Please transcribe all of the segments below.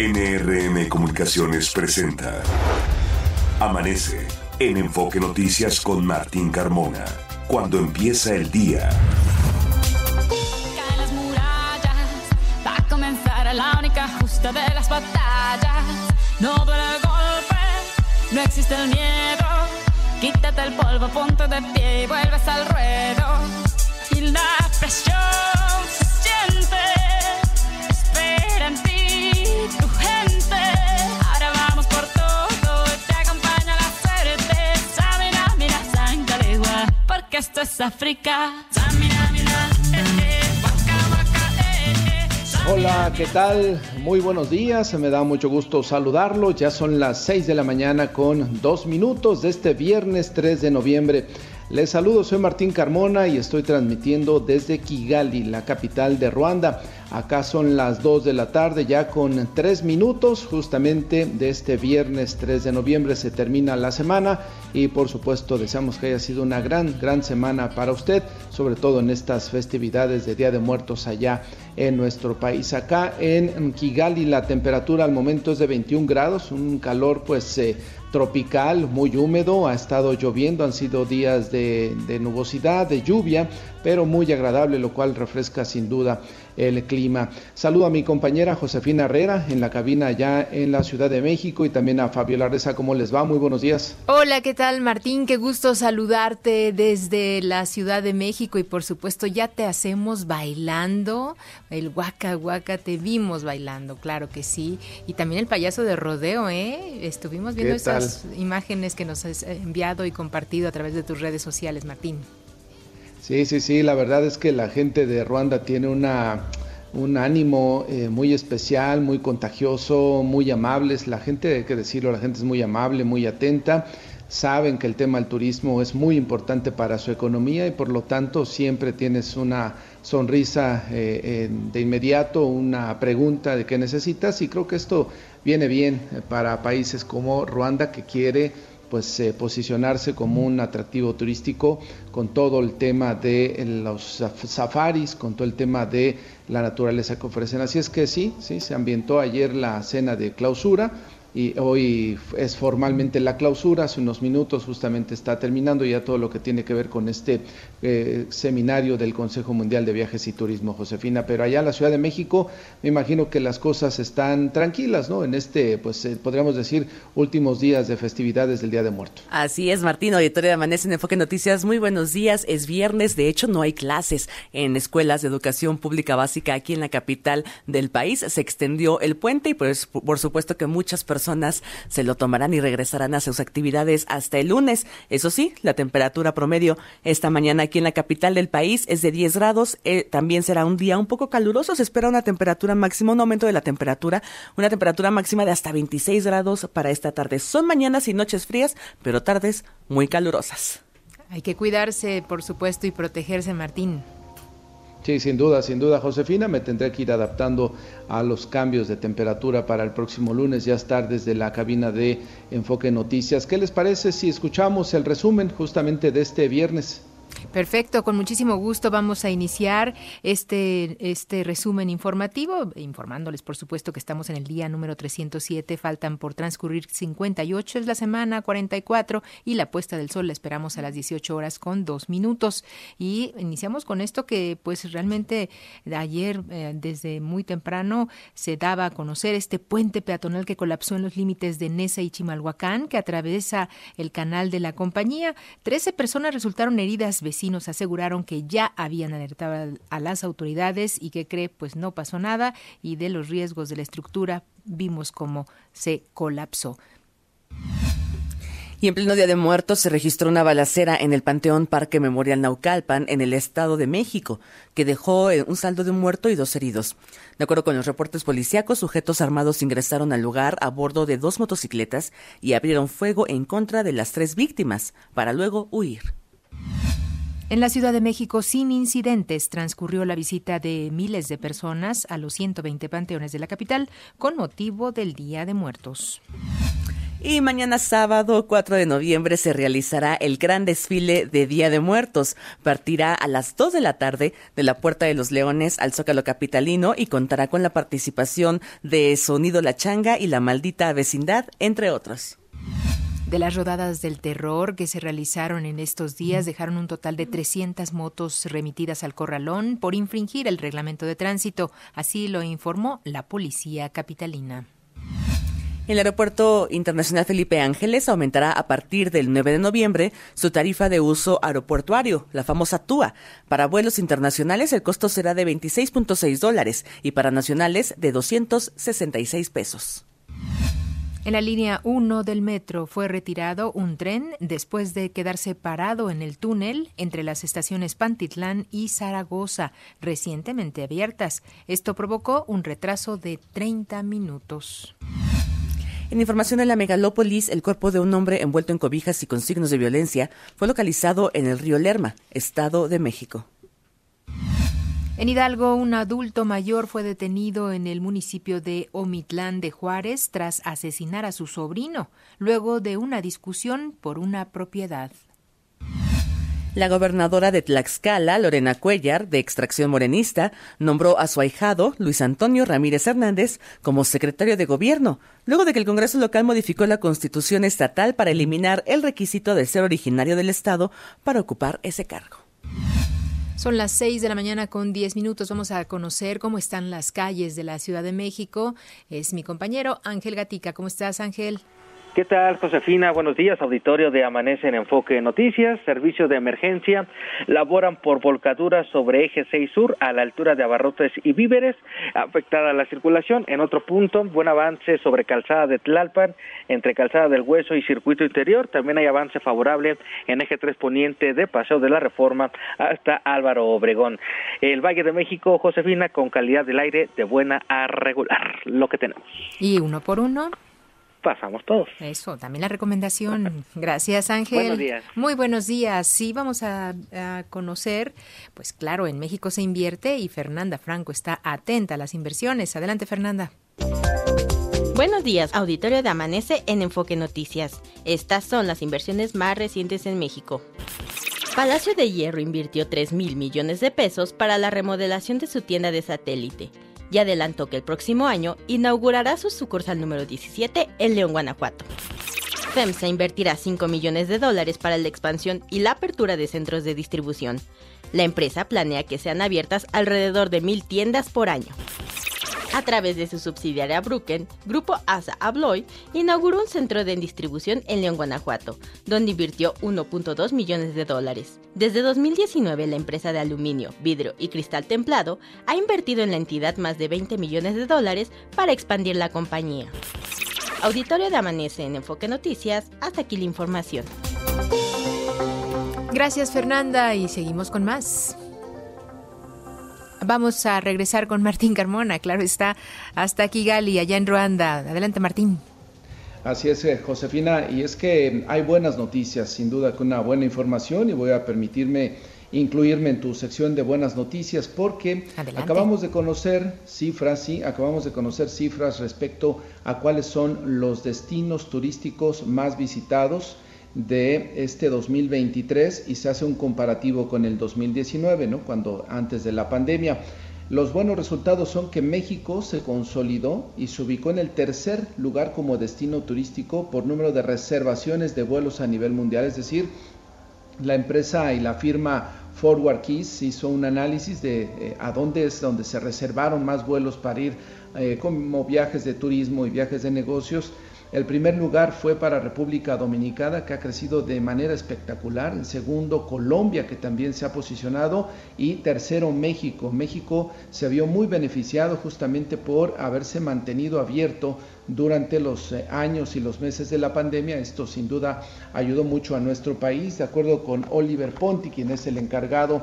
NRM Comunicaciones presenta Amanece en Enfoque Noticias con Martín Carmona. Cuando empieza el día. Caen las murallas, va a comenzar la única justa de las batallas. No duele el golpe, no existe el miedo. Quítate el polvo, ponte de pie y vuelves al ruedo. Y la presión esto es África. Hola, ¿qué tal? Muy buenos días, me da mucho gusto saludarlo. Ya son las 6 de la mañana con dos minutos de este viernes 3 de noviembre. Les saludo, soy Martín Carmona y estoy transmitiendo desde Kigali, la capital de Ruanda. Acá son las 2 de la tarde, ya con 3 minutos justamente de este viernes 3 de noviembre se termina la semana y por supuesto deseamos que haya sido una gran, gran semana para usted, sobre todo en estas festividades de Día de Muertos allá en nuestro país. Acá en Kigali la temperatura al momento es de 21 grados, un calor pues... Eh, tropical, muy húmedo, ha estado lloviendo, han sido días de, nubosidad, de lluvia, pero muy agradable, lo cual refresca sin duda el clima. Saludo a mi compañera Josefina Herrera en la cabina allá en la Ciudad de México y también a Fabiola Reza. ¿Cómo les va? Muy buenos días. Hola, ¿qué tal Martín? Qué gusto saludarte desde la Ciudad de México y por supuesto ya te hacemos bailando. El Waka Waka te vimos bailando, claro que sí. Y también el payaso de rodeo, ¿eh? Estuvimos viendo esas imágenes que nos has enviado y compartido a través de tus redes sociales, Martín. Sí, sí, sí, la verdad es que la gente de Ruanda tiene una, un ánimo eh, muy especial, muy contagioso, muy amables. La gente, hay que decirlo, la gente es muy amable, muy atenta. Saben que el tema del turismo es muy importante para su economía y por lo tanto siempre tienes una sonrisa eh, eh, de inmediato, una pregunta de qué necesitas y creo que esto viene bien para países como Ruanda que quiere pues eh, posicionarse como un atractivo turístico con todo el tema de los safaris, con todo el tema de la naturaleza que ofrecen. Así es que sí, sí, se ambientó ayer la cena de clausura y hoy es formalmente la clausura, hace unos minutos justamente está terminando ya todo lo que tiene que ver con este eh, seminario del Consejo Mundial de Viajes y Turismo, Josefina, pero allá en la Ciudad de México me imagino que las cosas están tranquilas, ¿no? En este, pues eh, podríamos decir, últimos días de festividades del Día de Muertos. Así es, Martín, auditorio de Amanece en Enfoque Noticias, muy buenos días, es viernes, de hecho no hay clases en escuelas de educación pública básica aquí en la capital del país, se extendió el puente y pues por supuesto que muchas personas personas se lo tomarán y regresarán a sus actividades hasta el lunes. Eso sí, la temperatura promedio esta mañana aquí en la capital del país es de 10 grados. Eh, también será un día un poco caluroso. Se espera una temperatura máxima, un aumento de la temperatura, una temperatura máxima de hasta 26 grados para esta tarde. Son mañanas y noches frías, pero tardes muy calurosas. Hay que cuidarse, por supuesto, y protegerse, Martín. Sí, sin duda, sin duda, Josefina, me tendré que ir adaptando a los cambios de temperatura para el próximo lunes, ya estar desde la cabina de Enfoque Noticias. ¿Qué les parece si escuchamos el resumen justamente de este viernes? Perfecto, con muchísimo gusto vamos a iniciar este, este resumen informativo, informándoles por supuesto que estamos en el día número 307, faltan por transcurrir 58, es la semana 44 y la puesta del sol la esperamos a las 18 horas con dos minutos. Y iniciamos con esto que pues realmente ayer eh, desde muy temprano se daba a conocer este puente peatonal que colapsó en los límites de Nesa y Chimalhuacán que atraviesa el canal de la compañía. Trece personas resultaron heridas vecinos aseguraron que ya habían alertado a las autoridades y que cree pues no pasó nada y de los riesgos de la estructura vimos cómo se colapsó. Y en pleno Día de Muertos se registró una balacera en el Panteón Parque Memorial Naucalpan, en el Estado de México, que dejó eh, un saldo de un muerto y dos heridos. De acuerdo con los reportes policíacos, sujetos armados ingresaron al lugar a bordo de dos motocicletas y abrieron fuego en contra de las tres víctimas, para luego huir. En la Ciudad de México, sin incidentes, transcurrió la visita de miles de personas a los 120 panteones de la capital con motivo del Día de Muertos. Y mañana sábado 4 de noviembre se realizará el gran desfile de Día de Muertos. Partirá a las 2 de la tarde de la Puerta de los Leones al Zócalo Capitalino y contará con la participación de Sonido La Changa y La Maldita Vecindad, entre otros. De las rodadas del terror que se realizaron en estos días, dejaron un total de 300 motos remitidas al corralón por infringir el reglamento de tránsito. Así lo informó la policía capitalina. El Aeropuerto Internacional Felipe Ángeles aumentará a partir del 9 de noviembre su tarifa de uso aeroportuario, la famosa TUA. Para vuelos internacionales el costo será de 26.6 dólares y para nacionales de 266 pesos. En la línea 1 del metro fue retirado un tren después de quedarse parado en el túnel entre las estaciones Pantitlán y Zaragoza, recientemente abiertas. Esto provocó un retraso de 30 minutos. En información de la megalópolis, el cuerpo de un hombre envuelto en cobijas y con signos de violencia fue localizado en el río Lerma, Estado de México. En Hidalgo, un adulto mayor fue detenido en el municipio de Omitlán de Juárez tras asesinar a su sobrino, luego de una discusión por una propiedad. La gobernadora de Tlaxcala, Lorena Cuellar, de extracción morenista, nombró a su ahijado, Luis Antonio Ramírez Hernández, como secretario de gobierno, luego de que el Congreso local modificó la constitución estatal para eliminar el requisito de ser originario del Estado para ocupar ese cargo. Son las seis de la mañana con diez minutos. Vamos a conocer cómo están las calles de la Ciudad de México. Es mi compañero Ángel Gatica. ¿Cómo estás, Ángel? ¿Qué tal, Josefina? Buenos días, auditorio de Amanece en Enfoque Noticias, servicios de emergencia, laboran por volcaduras sobre eje 6 sur a la altura de abarrotes y víveres, afectada la circulación. En otro punto, buen avance sobre calzada de Tlalpan, entre calzada del Hueso y circuito interior. También hay avance favorable en eje 3 poniente de Paseo de la Reforma hasta Álvaro Obregón. El Valle de México, Josefina, con calidad del aire de buena a regular, lo que tenemos. Y uno por uno pasamos todos. Eso, también la recomendación. Gracias, Ángel. Buenos días. Muy buenos días. Sí, vamos a, a, conocer, pues claro, en México se invierte y Fernanda Franco está atenta a las inversiones. Adelante, Fernanda. Buenos días, auditorio de Amanece en Enfoque Noticias. Estas son las inversiones más recientes en México. Palacio de Hierro invirtió 3 mil millones de pesos para la remodelación de su tienda de satélite y adelantó que el próximo año inaugurará su sucursal número 17 en León, Guanajuato. FEMSA invertirá 5 millones de dólares para la expansión y la apertura de centros de distribución. La empresa planea que sean abiertas alrededor de mil tiendas por año. A través de su subsidiaria Bruken, Grupo Asa Abloy inauguró un centro de distribución en León, Guanajuato, donde invirtió 1.2 millones de dólares. Desde 2019, la empresa de aluminio, vidrio y cristal templado ha invertido en la entidad más de 20 millones de dólares para expandir la compañía. Auditorio de Amanece en Enfoque Noticias, hasta aquí la información. Gracias Fernanda y seguimos con más. Vamos a regresar con Martín Carmona, claro está, hasta Kigali, allá en Ruanda. Adelante Martín. Así es, eh, Josefina, y es que hay buenas noticias, sin duda con una buena información y voy a permitirme incluirme en tu sección de buenas noticias porque Adelante. acabamos de conocer cifras, sí, acabamos de conocer cifras respecto a cuáles son los destinos turísticos más visitados de este 2023 y se hace un comparativo con el 2019, ¿no? Cuando antes de la pandemia. Los buenos resultados son que México se consolidó y se ubicó en el tercer lugar como destino turístico por número de reservaciones de vuelos a nivel mundial, es decir, la empresa y la firma Forward Keys hizo un análisis de eh, a dónde es donde se reservaron más vuelos para ir eh, como viajes de turismo y viajes de negocios. El primer lugar fue para República Dominicana, que ha crecido de manera espectacular. En segundo, Colombia, que también se ha posicionado. Y tercero, México. México se vio muy beneficiado justamente por haberse mantenido abierto durante los años y los meses de la pandemia. Esto sin duda ayudó mucho a nuestro país. De acuerdo con Oliver Ponti, quien es el encargado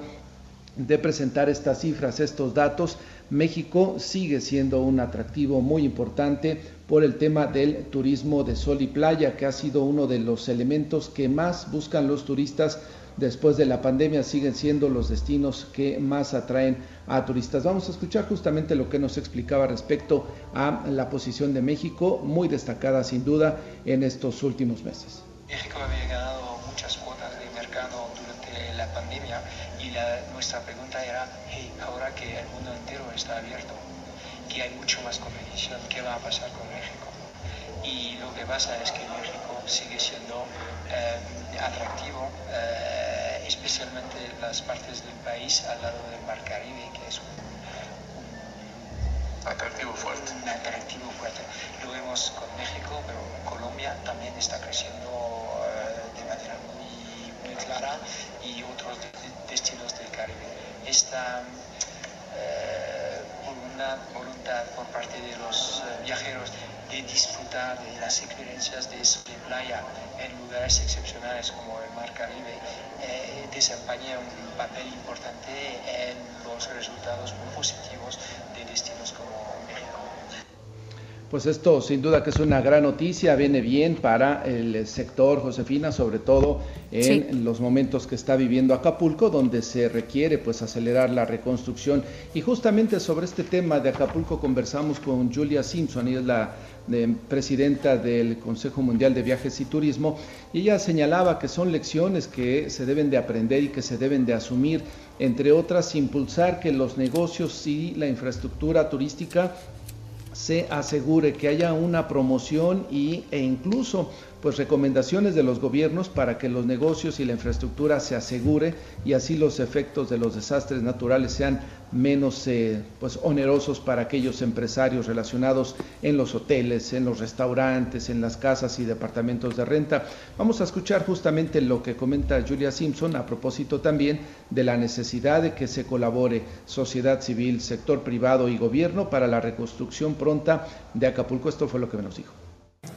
de presentar estas cifras, estos datos, México sigue siendo un atractivo muy importante por el tema del turismo de sol y playa, que ha sido uno de los elementos que más buscan los turistas después de la pandemia siguen siendo los destinos que más atraen a turistas. Vamos a escuchar justamente lo que nos explicaba respecto a la posición de México, muy destacada sin duda en estos últimos meses. México había ganado nuestra pregunta era, hey, ahora que el mundo entero está abierto, que hay mucho más competición, ¿qué va a pasar con México? Y lo que pasa es que México sigue siendo eh, atractivo, eh, especialmente en las partes del país al lado del Mar Caribe, que es un, atractivo fuerte. Un atractivo fuerte. Lo vemos con México, pero Colombia también está creciendo eh, de manera muy, muy, clara y otros destinos del Caribe. Esta una voluntad por parte de los viajeros de disfrutar de las experiencias de de playa en lugares excepcionales como el Mar Caribe eh, desempeña un papel importante en los resultados muy positivos de destinos como. Pues esto sin duda que es una gran noticia, viene bien para el sector, Josefina, sobre todo en los momentos que está viviendo Acapulco, donde se requiere pues acelerar la reconstrucción. Y justamente sobre este tema de Acapulco conversamos con Julia Simpson, ella es la presidenta del Consejo Mundial de Viajes y Turismo, y ella señalaba que son lecciones que se deben de aprender y que se deben de asumir, entre otras, impulsar que los negocios y la infraestructura turística se asegure que haya una promoción y, e incluso pues recomendaciones de los gobiernos para que los negocios y la infraestructura se asegure y así los efectos de los desastres naturales sean menos eh, pues onerosos para aquellos empresarios relacionados en los hoteles, en los restaurantes, en las casas y departamentos de renta. Vamos a escuchar justamente lo que comenta Julia Simpson a propósito también de la necesidad de que se colabore sociedad civil, sector privado y gobierno para la reconstrucción pronta de Acapulco. Esto fue lo que nos dijo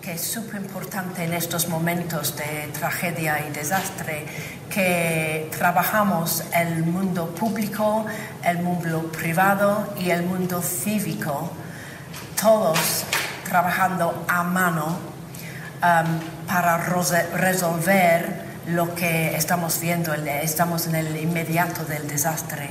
que es súper importante en estos momentos de tragedia y desastre que trabajamos el mundo público, el mundo privado y el mundo cívico, todos trabajando a mano um, para resolver lo que estamos viendo, estamos en el inmediato del desastre.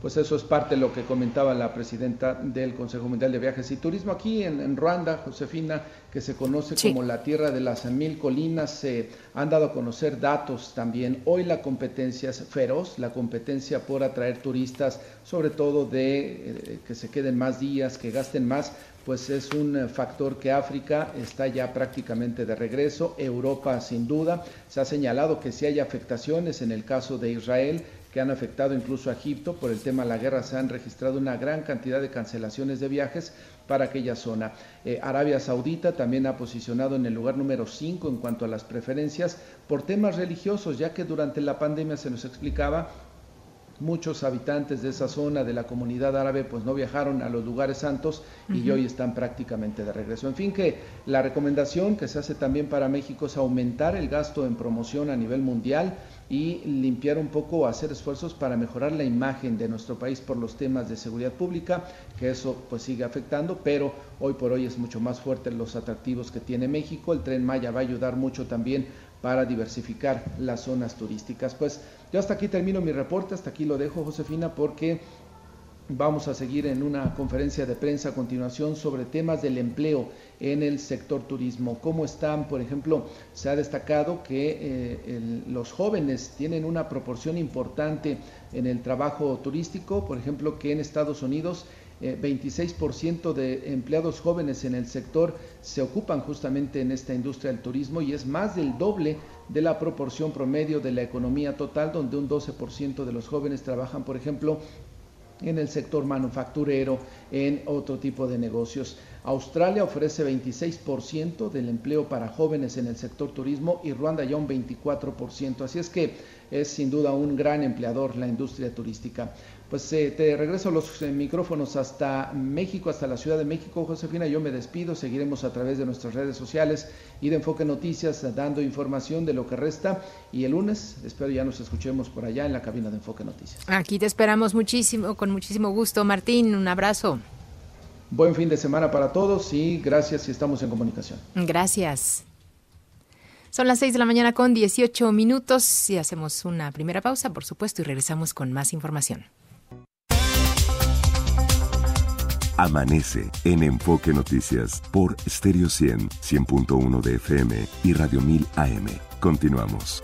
Pues eso es parte de lo que comentaba la presidenta del Consejo Mundial de Viajes y Turismo. Aquí en, Ruanda, Josefina, que se conoce como la tierra de las mil colinas, se han dado a conocer datos también. Hoy la competencia es feroz, la competencia por atraer turistas, sobre todo de eh, que se queden más días, que gasten más, pues es un factor que África está ya prácticamente de regreso, Europa sin duda. Se ha señalado que si hay afectaciones en el caso de Israel, que han afectado incluso a Egipto. Por el tema de la guerra se han registrado una gran cantidad de cancelaciones de viajes para aquella zona. Eh, Arabia Saudita también ha posicionado en el lugar número 5 en cuanto a las preferencias por temas religiosos, ya que durante la pandemia se nos explicaba muchos habitantes de esa zona de la comunidad árabe pues no viajaron a los lugares santos y hoy están prácticamente de regreso. En fin que la recomendación que se hace también para México es aumentar el gasto en promoción a nivel mundial, y limpiar un poco, hacer esfuerzos para mejorar la imagen de nuestro país por los temas de seguridad pública, que eso pues sigue afectando, pero hoy por hoy es mucho más fuerte los atractivos que tiene México. El tren Maya va a ayudar mucho también para diversificar las zonas turísticas. Pues yo hasta aquí termino mi reporte, hasta aquí lo dejo Josefina porque Vamos a seguir en una conferencia de prensa a continuación sobre temas del empleo en el sector turismo. ¿Cómo están? Por ejemplo, se ha destacado que eh, los jóvenes tienen una proporción importante en el trabajo turístico. Por ejemplo, que en Estados Unidos 26% eh, de empleados jóvenes en el sector se ocupan justamente en esta industria del turismo y es más del doble de la proporción promedio de la economía total, donde un 12% de los jóvenes trabajan, por ejemplo, en el sector manufacturero, en otro tipo de negocios. Australia ofrece 26% del empleo para jóvenes en el sector turismo y Ruanda ya un 24%. Así es que es sin duda un gran empleador la industria turística. Pues eh, te regreso los eh, micrófonos hasta México, hasta la Ciudad de México, Josefina. Yo me despido, seguiremos a través de nuestras redes sociales y de Enfoque Noticias dando información de lo que resta. Y el lunes espero ya nos escuchemos por allá en la cabina de Enfoque Noticias. Aquí te esperamos muchísimo, con muchísimo gusto. Martín, un abrazo. Buen fin de semana para todos y gracias y estamos en comunicación. Gracias. Son las 6 de la mañana con 18 minutos y hacemos una primera pausa, por supuesto, y regresamos con más información. Amanece en Enfoque Noticias por Stereo 100, 100.1 de FM y Radio 1000 AM. Continuamos.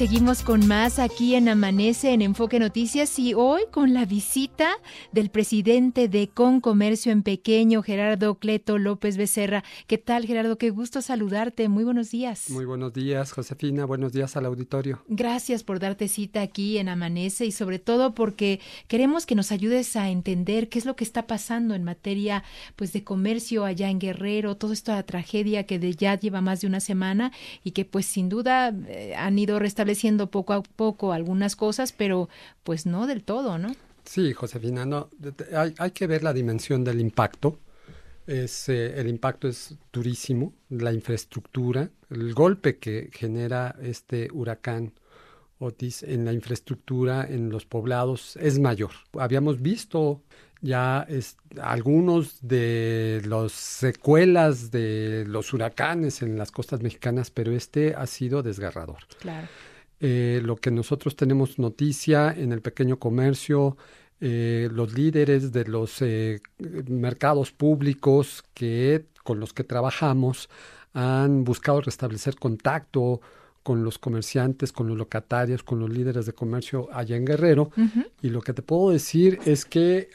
Seguimos con más aquí en Amanece en Enfoque Noticias y hoy con la visita del presidente de Concomercio en Pequeño, Gerardo Cleto López Becerra. ¿Qué tal, Gerardo? Qué gusto saludarte. Muy buenos días. Muy buenos días, Josefina. Buenos días al auditorio. Gracias por darte cita aquí en Amanece y sobre todo porque queremos que nos ayudes a entender qué es lo que está pasando en materia pues de comercio allá en Guerrero, toda esta tragedia que de ya lleva más de una semana y que pues sin duda eh, han ido restableciendo estableciendo poco a poco algunas cosas, pero pues no del todo, ¿no? Sí, Josefina, no, hay, hay que ver la dimensión del impacto. Es, eh, el impacto es durísimo, la infraestructura, el golpe que genera este huracán Otis en la infraestructura, en los poblados, es mayor. Habíamos visto ya es, algunos de las secuelas de los huracanes en las costas mexicanas, pero este ha sido desgarrador. Claro. Eh, lo que nosotros tenemos noticia en el pequeño comercio, eh, los líderes de los eh, mercados públicos que con los que trabajamos han buscado restablecer contacto con los comerciantes, con los locatarios, con los líderes de comercio allá en Guerrero. Y lo que te puedo decir es que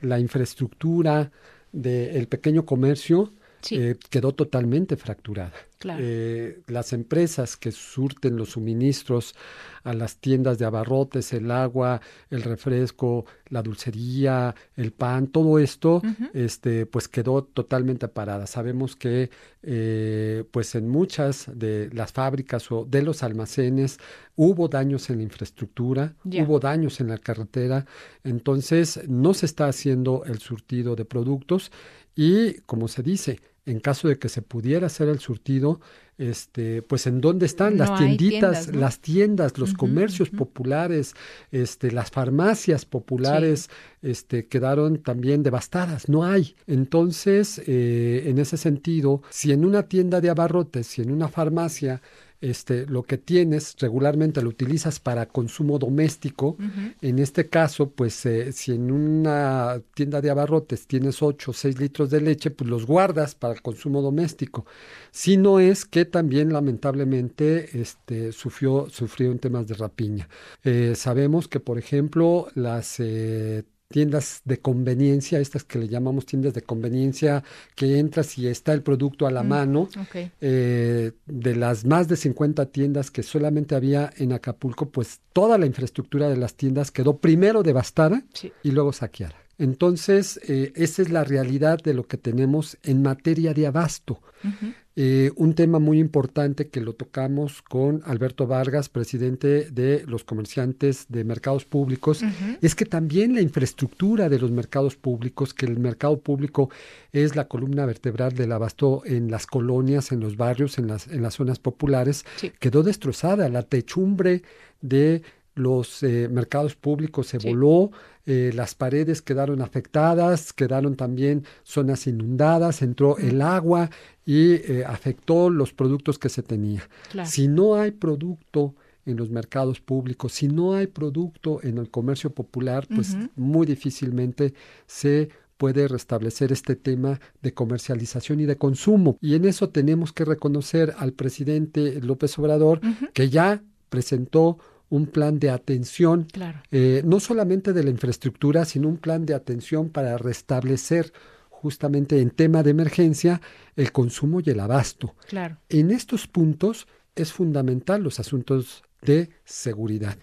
la infraestructura del pequeño comercio eh, quedó totalmente fracturada. Eh, las empresas que surten los suministros a las tiendas de abarrotes, el agua, el refresco, la dulcería, el pan, todo esto, este, pues quedó totalmente parada. Sabemos que, eh, pues en muchas de las fábricas o de los almacenes hubo daños en la infraestructura, hubo daños en la carretera, entonces no se está haciendo el surtido de productos y, como se dice, en caso de que se pudiera hacer el surtido, este, pues en dónde están las tienditas, las tiendas, los comercios populares, este, las farmacias populares, este, quedaron también devastadas, no hay. Entonces, eh, en ese sentido, si en una tienda de abarrotes, si en una farmacia este, lo que tienes regularmente lo utilizas para consumo doméstico. En este caso, pues eh, si en una tienda de abarrotes tienes 8 o 6 litros de leche, pues los guardas para el consumo doméstico. Si no es que también lamentablemente este, sufrió, sufrió en temas de rapiña. Eh, sabemos que, por ejemplo, las eh, tiendas de conveniencia, estas que le llamamos tiendas de conveniencia, que entras y está el producto a la mm, mano, eh, de las más de 50 tiendas que solamente había en Acapulco, pues toda la infraestructura de las tiendas quedó primero devastada y luego saqueada. Entonces, eh, esa es la realidad de lo que tenemos en materia de abasto. Eh, un tema muy importante que lo tocamos con Alberto Vargas, presidente de los comerciantes de mercados públicos, es que también la infraestructura de los mercados públicos, que el mercado público es la columna vertebral del abasto en las colonias, en los barrios, en las, en las zonas populares, quedó destrozada. La techumbre de los eh, mercados públicos se voló, eh, las paredes quedaron afectadas, quedaron también zonas inundadas, entró el agua y eh, afectó los productos que se tenía. Si no hay producto en los mercados públicos, si no hay producto en el comercio popular, pues muy difícilmente se puede restablecer este tema de comercialización y de consumo. Y en eso tenemos que reconocer al presidente López Obrador, que ya presentó un plan de atención, eh, no solamente de la infraestructura, sino un plan de atención para restablecer justamente en tema de emergencia el consumo y el abasto. Claro. En estos puntos es fundamental los asuntos de seguridad.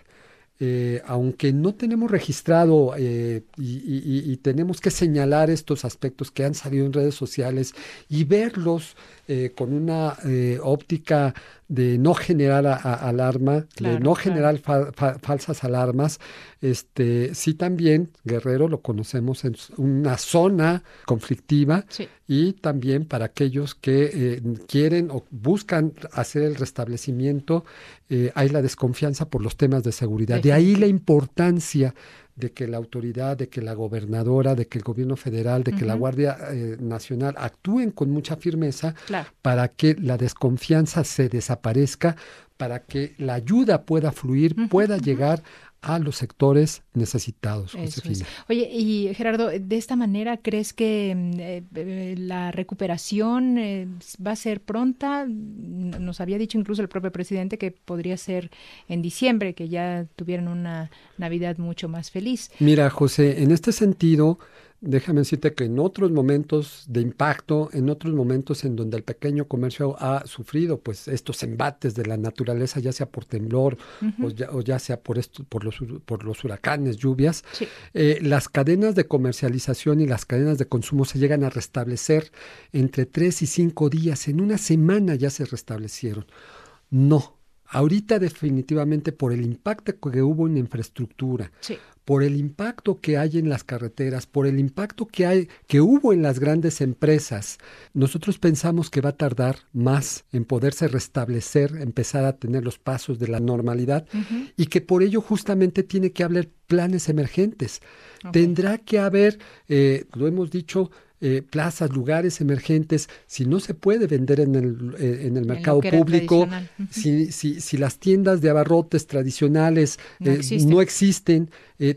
Eh, aunque no tenemos registrado eh, y, tenemos que señalar estos aspectos que han salido en redes sociales y verlos con una óptica de no generar alarma, de no generar falsas alarmas. Este, sí también Guerrero lo conocemos en una zona conflictiva y también para aquellos que eh, quieren o buscan hacer el restablecimiento, eh, hay la desconfianza por los temas de seguridad. De ahí la importancia de que la autoridad, de que la gobernadora, de que el gobierno federal, de que la Guardia eh, Nacional actúen con mucha firmeza para que la desconfianza se desaparezca, para que la ayuda pueda fluir, pueda llegar a los sectores necesitados. Oye, y Gerardo, ¿de esta manera crees que mm, eh, eh, la recuperación eh, va a ser pronta? Nos había dicho incluso el propio presidente que podría ser en diciembre, que ya tuvieran una Navidad mucho más feliz. Mira, José, en este sentido, déjame decirte que en otros momentos de impacto, en otros momentos en donde el pequeño comercio ha sufrido pues estos embates de la naturaleza, ya sea por temblor o, ya, sea por esto, por los por los huracanes, lluvias, eh, las cadenas de comercialización y las cadenas de consumo se llegan a restablecer entre tres y cinco días. En una semana ya se restablecieron. No, Ahorita definitivamente por el impacto que hubo en infraestructura, por el impacto que hay en las carreteras, por el impacto que hay que hubo en las grandes empresas, nosotros pensamos que va a tardar más en poderse restablecer, empezar a tener los pasos de la normalidad y que por ello justamente tiene que haber planes emergentes. Tendrá que haber, eh, lo hemos dicho, eh, plazas, lugares emergentes, si no se puede vender en el, eh, en el mercado público, si, si, si, las tiendas de abarrotes tradicionales no existen,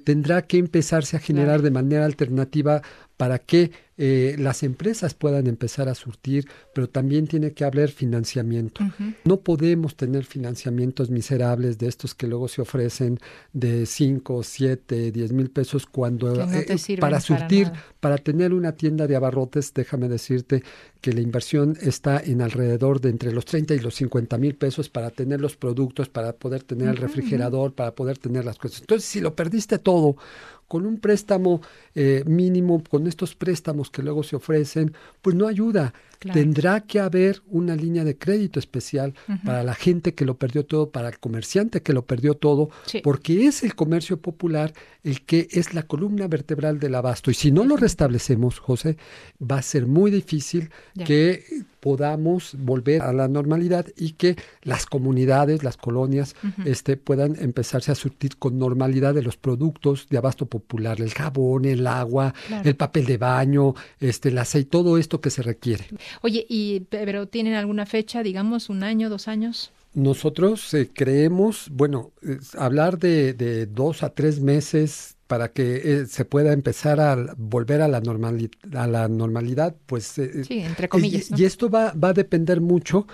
tendrá que empezarse a generar de manera alternativa para que eh, las empresas puedan empezar a surtir, pero también tiene que haber financiamiento. No podemos tener financiamientos miserables de estos que luego se ofrecen de 5, 7, 10 mil pesos cuando eh, para surtir, para, tener una tienda de abarrotes, déjame decirte que la inversión está en alrededor de entre los 30 y los 50 mil pesos para tener los productos, para poder tener el refrigerador, para poder tener las cosas. Entonces, si lo perdiste todo con un préstamo eh, mínimo, con estos préstamos que luego se ofrecen, pues no ayuda. Tendrá que haber una línea de crédito especial para la gente que lo perdió todo, para el comerciante que lo perdió todo, porque es el comercio popular el que es la columna vertebral del abasto. Y si no lo restablecemos, José, va a ser muy difícil que podamos volver a la normalidad y que las comunidades, las colonias, este, puedan empezarse a surtir con normalidad de los productos de abasto popular, el jabón, el agua, el papel de baño, este, el aceite, todo esto que se requiere. Oye, y pero tienen alguna fecha, digamos, un año, dos años? Nosotros eh, creemos, bueno, hablar de, de, dos a tres meses para que eh, se pueda empezar a volver a la, normalidad, a la normalidad, pues... Eh, sí, entre comillas. Y, esto va, va a depender mucho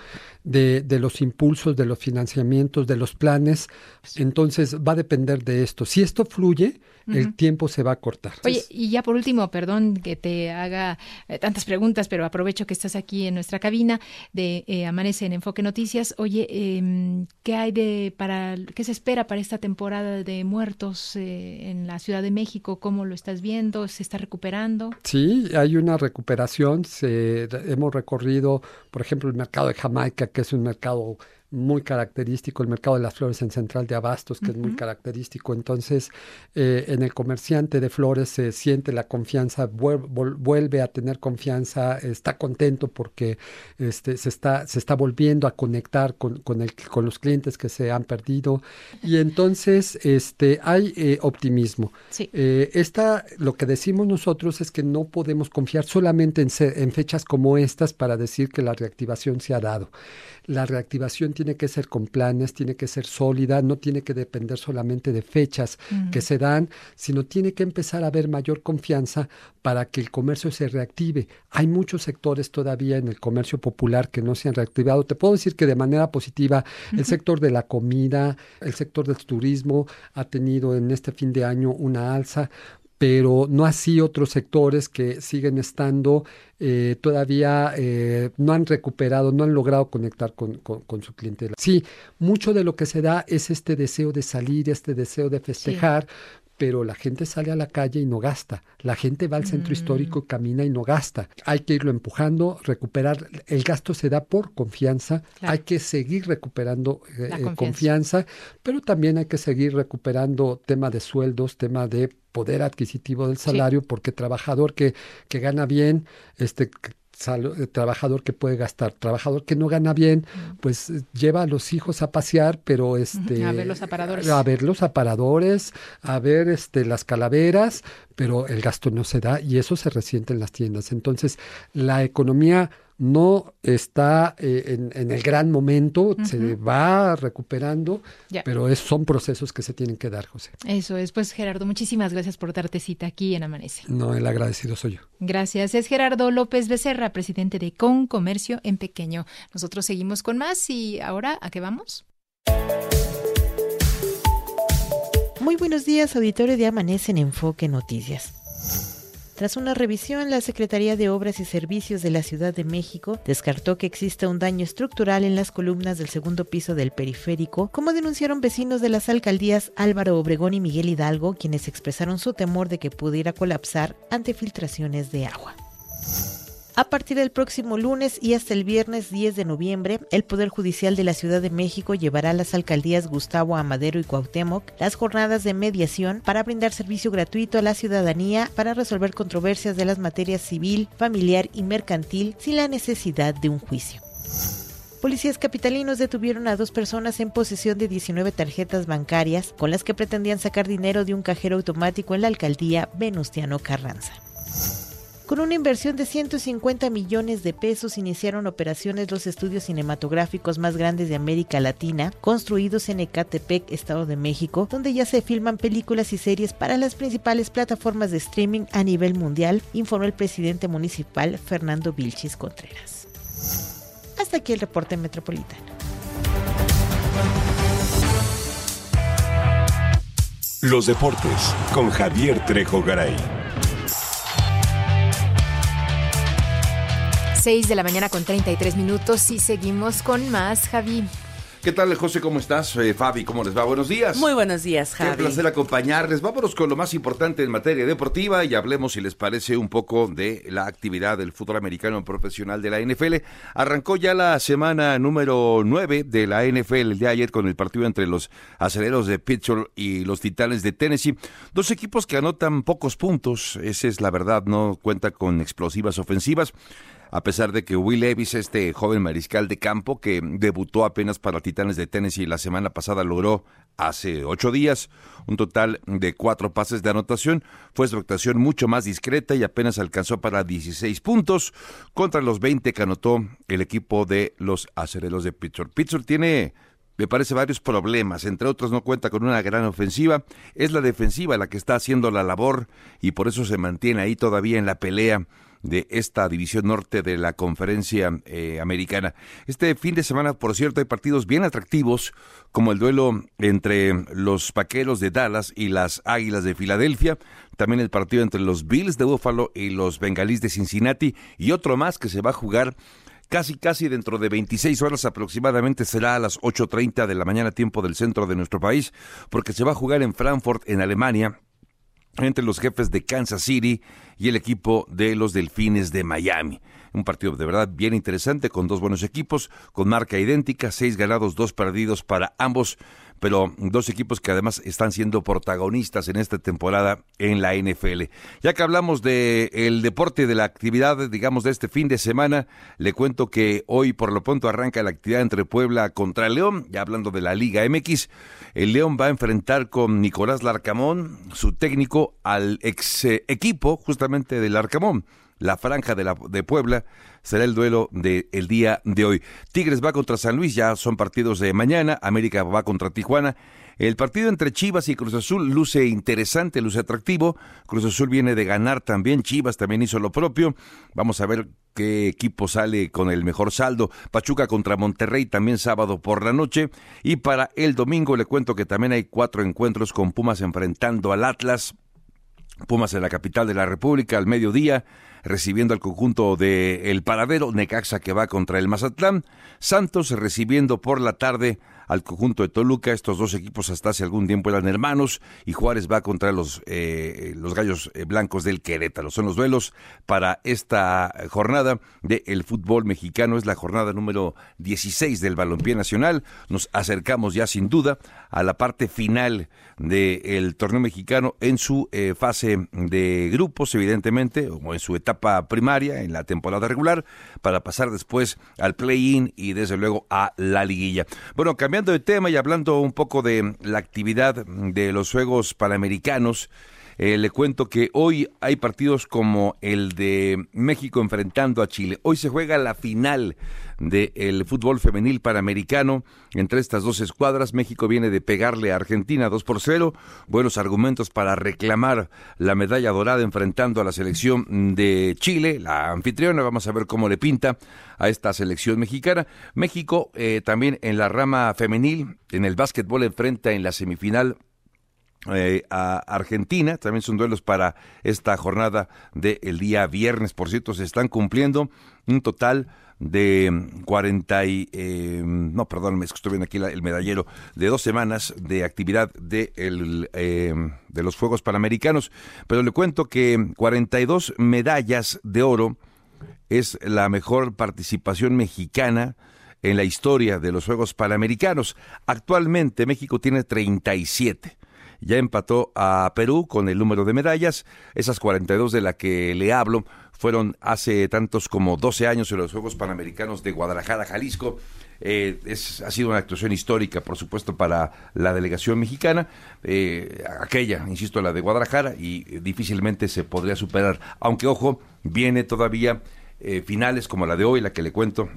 de, de, los impulsos, de los financiamientos, de los planes. Entonces va a depender de esto. Si esto fluye, el tiempo se va a cortar. Oye, y ya por último, perdón que te haga eh, tantas preguntas, pero aprovecho que estás aquí en nuestra cabina de eh, Amanece en Enfoque Noticias. Oye, eh, ¿qué hay de para qué se espera para esta temporada de muertos eh, en la Ciudad de México? ¿Cómo lo estás viendo? ¿Se está recuperando? Sí, hay una recuperación. Se, hemos recorrido, por ejemplo, el mercado de Jamaica, que es un mercado muy característico, el mercado de las flores en Central de Abastos, que es muy característico. Entonces, eh, en el comerciante de flores se siente la confianza, vuelve a tener confianza, está contento porque este, se, está, se está volviendo a conectar con, con, el, con los clientes que se han perdido. Y entonces este, hay eh, optimismo. Eh, esta, lo que decimos nosotros es que no podemos confiar solamente en, en fechas como estas para decir que la reactivación se ha dado. La reactivación tiene que ser con planes, tiene que ser sólida, no tiene que depender solamente de fechas que se dan, sino tiene que empezar a haber mayor confianza para que el comercio se reactive. Hay muchos sectores todavía en el comercio popular que no se han reactivado. Te puedo decir que de manera positiva el sector de la comida, el sector del turismo ha tenido en este fin de año una alza, pero no así otros sectores que siguen estando eh, todavía eh, no han recuperado, no han logrado conectar con, con, su clientela. Sí, mucho de lo que se da es este deseo de salir, este deseo de festejar, pero la gente sale a la calle y no gasta. La gente va al centro mm. histórico, camina y no gasta. Hay que irlo empujando, recuperar. El gasto se da por confianza. Hay que seguir recuperando eh, confianza. confianza, pero también hay que seguir recuperando tema de sueldos, tema de poder adquisitivo del salario, porque trabajador que, que gana bien, este, eh, trabajador que puede gastar, trabajador que no gana bien, pues lleva a los hijos a pasear, pero este a ver los aparadores, a ver los aparadores, a ver este las calaveras, pero el gasto no se da y eso se resiente en las tiendas. Entonces, la economía no está eh, en, el gran momento, se va recuperando, pero es, son procesos que se tienen que dar, José. Eso es, pues Gerardo, muchísimas gracias por darte cita aquí en Amanece. No, el agradecido soy yo. Gracias, es Gerardo López Becerra, presidente de Con Comercio en Pequeño. Nosotros seguimos con más y ahora, ¿a qué vamos? Muy buenos días, auditorio de Amanece en Enfoque Noticias. Tras una revisión, la Secretaría de Obras y Servicios de la Ciudad de México descartó que exista un daño estructural en las columnas del segundo piso del periférico, como denunciaron vecinos de las alcaldías Álvaro Obregón y Miguel Hidalgo, quienes expresaron su temor de que pudiera colapsar ante filtraciones de agua. A partir del próximo lunes y hasta el viernes 10 de noviembre, el Poder Judicial de la Ciudad de México llevará a las alcaldías Gustavo Amadero y Cuauhtémoc las jornadas de mediación para brindar servicio gratuito a la ciudadanía para resolver controversias de las materias civil, familiar y mercantil sin la necesidad de un juicio. Policías capitalinos detuvieron a dos personas en posesión de 19 tarjetas bancarias con las que pretendían sacar dinero de un cajero automático en la alcaldía Venustiano Carranza. Con una inversión de 150 millones de pesos iniciaron operaciones los estudios cinematográficos más grandes de América Latina, construidos en Ecatepec, Estado de México, donde ya se filman películas y series para las principales plataformas de streaming a nivel mundial, informó el presidente municipal Fernando Vilchis Contreras. Hasta aquí el reporte metropolitano. Los deportes con Javier Trejo Garay. 6 de la mañana con 33 minutos y seguimos con más, Javi. ¿Qué tal, José? ¿Cómo estás? Eh, Fabi, ¿cómo les va? Buenos días. Muy buenos días, Javi. Qué placer acompañarles. Vámonos con lo más importante en materia deportiva y hablemos, si les parece, un poco de la actividad del fútbol americano profesional de la NFL. Arrancó ya la semana número 9 de la NFL el día de ayer con el partido entre los aceleros de Pittsburgh y los Titanes de Tennessee. Dos equipos que anotan pocos puntos, esa es la verdad, no cuenta con explosivas ofensivas a pesar de que Will Levis, este joven mariscal de campo que debutó apenas para Titanes de Tennessee la semana pasada, logró hace ocho días un total de cuatro pases de anotación. Fue su actuación mucho más discreta y apenas alcanzó para 16 puntos contra los 20 que anotó el equipo de los acereros de Pittsburgh. Pittsburgh tiene me parece varios problemas, entre otros no cuenta con una gran ofensiva, es la defensiva la que está haciendo la labor y por eso se mantiene ahí todavía en la pelea de esta división norte de la conferencia eh, americana. Este fin de semana, por cierto, hay partidos bien atractivos, como el duelo entre los Paqueros de Dallas y las Águilas de Filadelfia, también el partido entre los Bills de Buffalo y los Bengalís de Cincinnati, y otro más que se va a jugar casi casi dentro de 26 horas aproximadamente será a las 8.30 de la mañana tiempo del centro de nuestro país, porque se va a jugar en Frankfurt, en Alemania, entre los jefes de Kansas City y el equipo de los Delfines de Miami. Un partido de verdad bien interesante con dos buenos equipos, con marca idéntica, seis ganados, dos perdidos para ambos pero dos equipos que además están siendo protagonistas en esta temporada en la NFL. Ya que hablamos de el deporte, de la actividad, digamos, de este fin de semana, le cuento que hoy por lo pronto arranca la actividad entre Puebla contra León, ya hablando de la Liga MX. El León va a enfrentar con Nicolás Larcamón, su técnico, al ex equipo justamente del Larcamón la franja de, la, de Puebla será el duelo del el día de hoy. Tigres va contra San Luis, ya son partidos de mañana. América va contra Tijuana. El partido entre Chivas y Cruz Azul luce interesante, luce atractivo. Cruz Azul viene de ganar también, Chivas también hizo lo propio. Vamos a ver qué equipo sale con el mejor saldo. Pachuca contra Monterrey también sábado por la noche. Y para el domingo le cuento que también hay cuatro encuentros con Pumas enfrentando al Atlas. Pumas en la capital de la República al mediodía recibiendo al conjunto de El Paradero, Necaxa que va contra el Mazatlán, Santos recibiendo por la tarde al conjunto de Toluca. Estos dos equipos hasta hace algún tiempo eran hermanos y Juárez va contra los, eh, los gallos eh, blancos del Querétaro. Son los duelos para esta jornada del fútbol mexicano. Es la jornada número 16 del balompié nacional. Nos acercamos ya sin duda a la parte final del torneo mexicano en su eh, fase de grupos, evidentemente, o en su etapa primaria en la temporada regular para pasar después al play-in y desde luego a la liguilla. Bueno, cambiando de tema y hablando un poco de la actividad de los Juegos Panamericanos, eh, le cuento que hoy hay partidos como el de México enfrentando a Chile. Hoy se juega la final del fútbol femenil panamericano entre estas dos escuadras. México viene de pegarle a Argentina 2 por 0. Buenos argumentos para reclamar la medalla dorada enfrentando a la selección de Chile, la anfitriona. Vamos a ver cómo le pinta a esta selección mexicana. México eh, también en la rama femenil, en el básquetbol enfrenta en la semifinal eh, a Argentina. También son duelos para esta jornada del día viernes. Por cierto, se están cumpliendo un total de 40 y, eh, no, perdón, me estoy viendo aquí el medallero, de dos semanas de actividad de, el, eh, de los Juegos Panamericanos. Pero le cuento que 42 medallas de oro es la mejor participación mexicana en la historia de los Juegos Panamericanos. Actualmente México tiene 37 ya empató a Perú con el número de medallas. Esas 42 de la que le hablo fueron hace tantos como 12 años en los Juegos Panamericanos de Guadalajara, Jalisco. Eh, es, ha sido una actuación histórica, por supuesto, para la delegación mexicana, eh, aquella, insisto, la de Guadalajara, y difícilmente se podría superar. Aunque, ojo, viene todavía eh, finales como la de hoy, la que le cuento,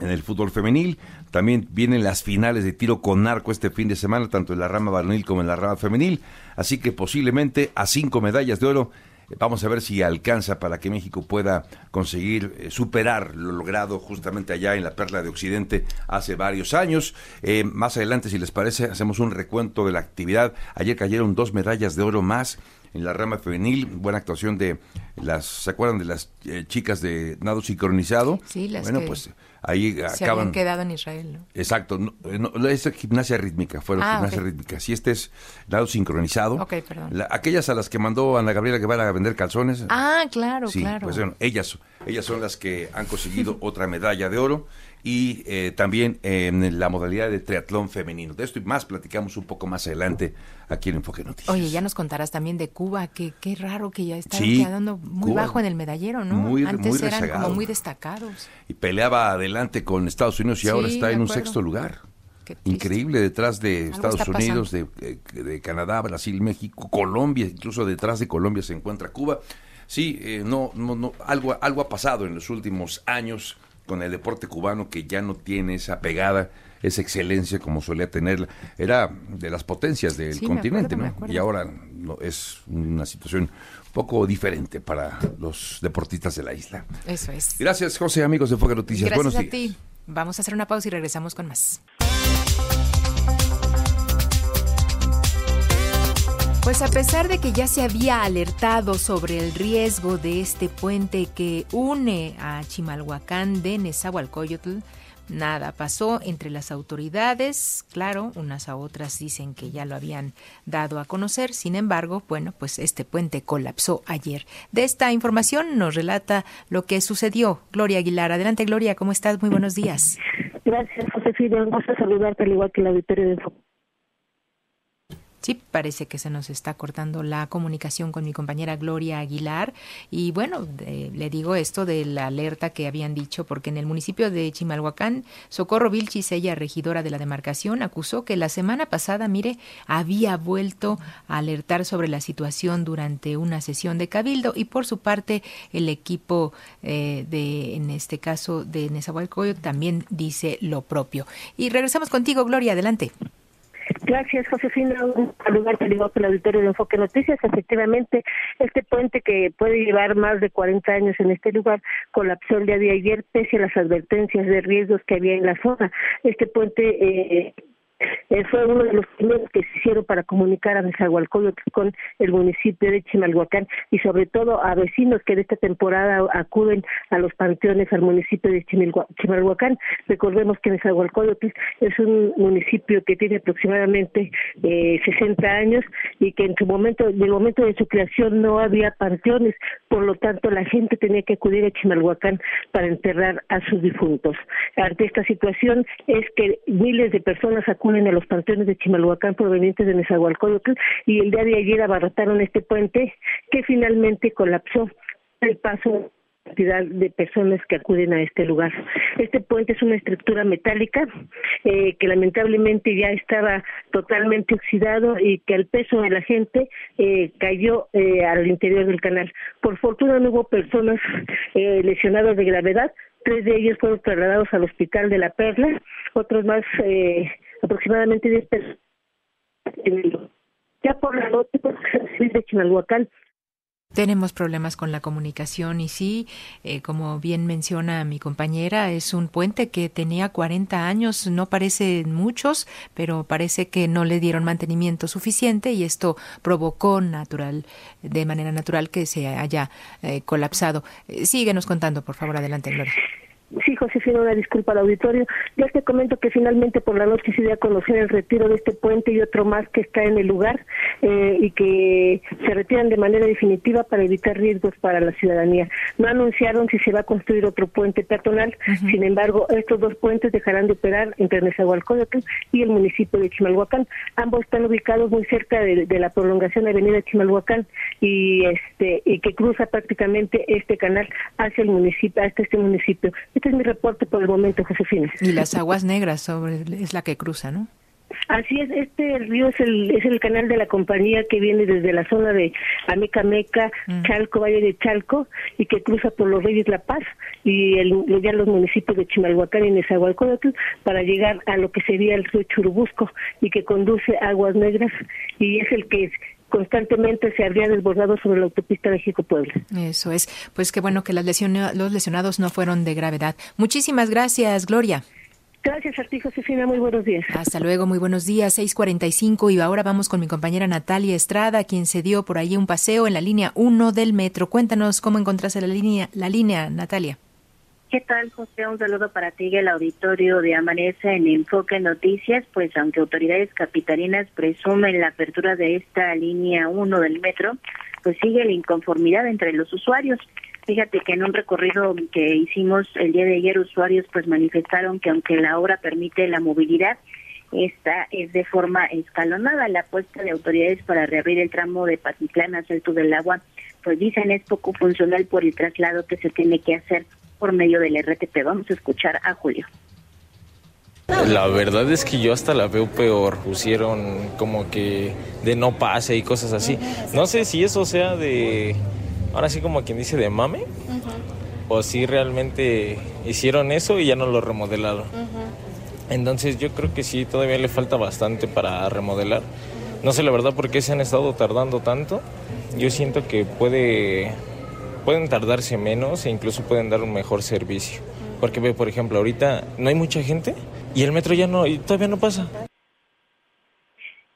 en el fútbol femenil. También vienen las finales de tiro con arco este fin de semana, tanto en la rama varonil como en la rama femenil. Así que posiblemente a cinco medallas de oro. Eh, vamos a ver si alcanza para que México pueda conseguir eh, superar lo logrado justamente allá en la Perla de Occidente hace varios años. Eh, más adelante, si les parece, hacemos un recuento de la actividad. Ayer cayeron dos medallas de oro más en la rama femenil, buena actuación de las, ¿se acuerdan de las chicas de nado sincronizado? Sí, las bueno, pues ahí se acaban. habían quedado en Israel, ¿no? Exacto, no, no, es gimnasia rítmica, fueron Ah, gimnasia ok. rítmica. Si este es lado sincronizado, Ok, perdón. la- aquellas a las que mandó Ana Gabriela Guevara a vender calzones. Ah, claro, sí, claro. pues bueno, ellas, ellas son las que han conseguido otra medalla de oro y eh, también en la modalidad de triatlón femenino. De esto y más platicamos un poco más adelante aquí en Enfoque Noticias. Oye, ya nos contarás también de Cuba, que qué raro que ya estaban Sí, quedando muy Cuba. bajo en el medallero, ¿no? Muy- Antes muy eran rezagado. como muy destacados. Y peleaba adelante con Estados Unidos y Sí, ahora está en un sexto lugar. Increíble, detrás de Estados está Unidos, de, eh, de Canadá, Brasil, México, Colombia, incluso detrás de Colombia se encuentra Cuba. Sí, eh, no, no, no, algo, algo ha pasado en los últimos años con el deporte cubano que ya no tiene esa pegada, esa excelencia como solía tener. Era de las potencias del Sí, continente, acuerdo, ¿no? Y ahora no, es una situación un poco diferente para los deportistas de la isla. Eso es. Gracias, José, amigos de Foca Noticias. Gracias Buenos a días. ti. Vamos a hacer una pausa y regresamos con más. Pues a pesar de que ya se había alertado sobre el riesgo de este puente que une a Chimalhuacán de Nezahualcóyotl, nada pasó entre las autoridades. Claro, unas a otras dicen que ya lo habían dado a conocer. Sin embargo, bueno, pues este puente colapsó ayer. De esta información nos relata lo que sucedió Gloria Aguilar. Adelante, Gloria, ¿cómo estás? Muy buenos días. Gracias, Josefina. Un gusto saludarte, al igual que el auditorio de. Sí, parece que se nos está cortando la comunicación con mi compañera Gloria Aguilar. Y bueno, le digo esto de la alerta que habían dicho, porque en el municipio de Chimalhuacán, Socorro Vilchis, ella regidora de la demarcación, acusó que la semana pasada, mire, había vuelto a alertar sobre la situación durante una sesión de cabildo. Y por su parte, el equipo eh, de, en este caso, de Nezahualcóyotl también dice lo propio. Y regresamos contigo, Gloria, adelante. Gracias, Josefina. Un saludarte, al el auditorio de Enfoque Noticias. Efectivamente, este puente que puede llevar más de 40 años en este lugar colapsó el día de ayer, pese a las advertencias de riesgos que había en la zona. Este puente eh, eh, fue uno de los primeros que se hicieron para comunicar a Nezahualcóyotl con el municipio de Chimalhuacán y sobre todo a vecinos que de esta temporada acuden a los panteones al municipio de Chimalhuacán. Recordemos que Nezahualcóyotl es un municipio que tiene aproximadamente eh, 60 años y que en su momento, en el momento de su creación no había panteones, por lo tanto la gente tenía que acudir a Chimalhuacán para enterrar a sus difuntos. Ante esta situación es que miles de personas acuden a los panteones de Chimalhuacán provenientes de Nezahualcóyotl y el día de ayer abarrotaron este puente que finalmente colapsó el paso cantidad de personas que acuden a este lugar. Este puente es una estructura metálica eh, que lamentablemente ya estaba totalmente oxidado y que al peso de la gente eh, cayó eh, al interior del canal. Por fortuna no hubo personas eh, lesionadas de gravedad, tres de ellos fueron trasladados al hospital de la Perla, otros más, eh, aproximadamente 10 personas. Ya por la noche, pues, de Chimalhuacán, tenemos problemas con la comunicación y sí, eh, como bien menciona mi compañera, es un puente que tenía 40 años, no parecen muchos, pero parece que no le dieron mantenimiento suficiente y esto provocó natural, de manera natural que se haya eh, colapsado. Eh, síguenos contando, por favor, adelante, Gloria. Sí, Josefina, una disculpa al auditorio. Ya te comento que finalmente por la noche se dio a conocer el retiro de este puente y otro más que está en el lugar eh, y que se retiran de manera definitiva para evitar riesgos para la ciudadanía. No anunciaron si se va a construir otro puente peatonal, sin embargo, estos dos puentes dejarán de operar entre Nezahualcóyotl y el municipio de Chimalhuacán. Ambos están ubicados muy cerca de, de la prolongación de Avenida Chimalhuacán y este y que cruza prácticamente este canal hacia el municipio, hasta este municipio. Este es mi reporte por el momento, Josefina. Y las aguas negras sobre es la que cruza, ¿no? Así es, este río es el, es el canal de la compañía que viene desde la zona de Amecameca, Mm. Chalco, Valle de Chalco, y que cruza por los Reyes La Paz y el, ya los municipios de Chimalhuacán y Nezahualcóyotl para llegar a lo que sería el río Churubusco y que conduce aguas negras y es el que constantemente se habría desbordado sobre la autopista México-Puebla. Eso es. Pues qué bueno que las lesiona- los lesionados no fueron de gravedad. Muchísimas gracias, Gloria. Gracias a ti, Josefina. Muy buenos días. Hasta luego, muy buenos días, 6:45 y ahora vamos con mi compañera Natalia Estrada, quien se dio por ahí un paseo en la línea 1 del metro. Cuéntanos cómo encontraste la línea, la línea, Natalia. ¿Qué tal, José? Un saludo para ti y el auditorio de Amanece en Enfoque Noticias. Pues aunque autoridades capitalinas presumen la apertura de esta línea 1 del metro, pues sigue la inconformidad entre los usuarios. Fíjate que en un recorrido que hicimos el día de ayer, usuarios pues manifestaron que aunque la obra permite la movilidad, esta es de forma escalonada. La apuesta de autoridades para reabrir el tramo de Patitlán a Salto del Agua, pues dicen es poco funcional por el traslado que se tiene que hacer por medio del RTP. Vamos a escuchar a Julio. La verdad es que yo hasta la veo peor. Pusieron como que de no pase y cosas así. No sé si eso sea de, ahora sí como quien dice de mame, o si realmente hicieron eso y ya no lo remodelaron. Entonces yo creo que sí, todavía le falta bastante para remodelar. No sé la verdad por qué se han estado tardando tanto. Yo siento que puede, pueden tardarse menos e incluso pueden dar un mejor servicio. Porque ve, por ejemplo, ahorita no hay mucha gente y el metro ya no, y todavía no pasa.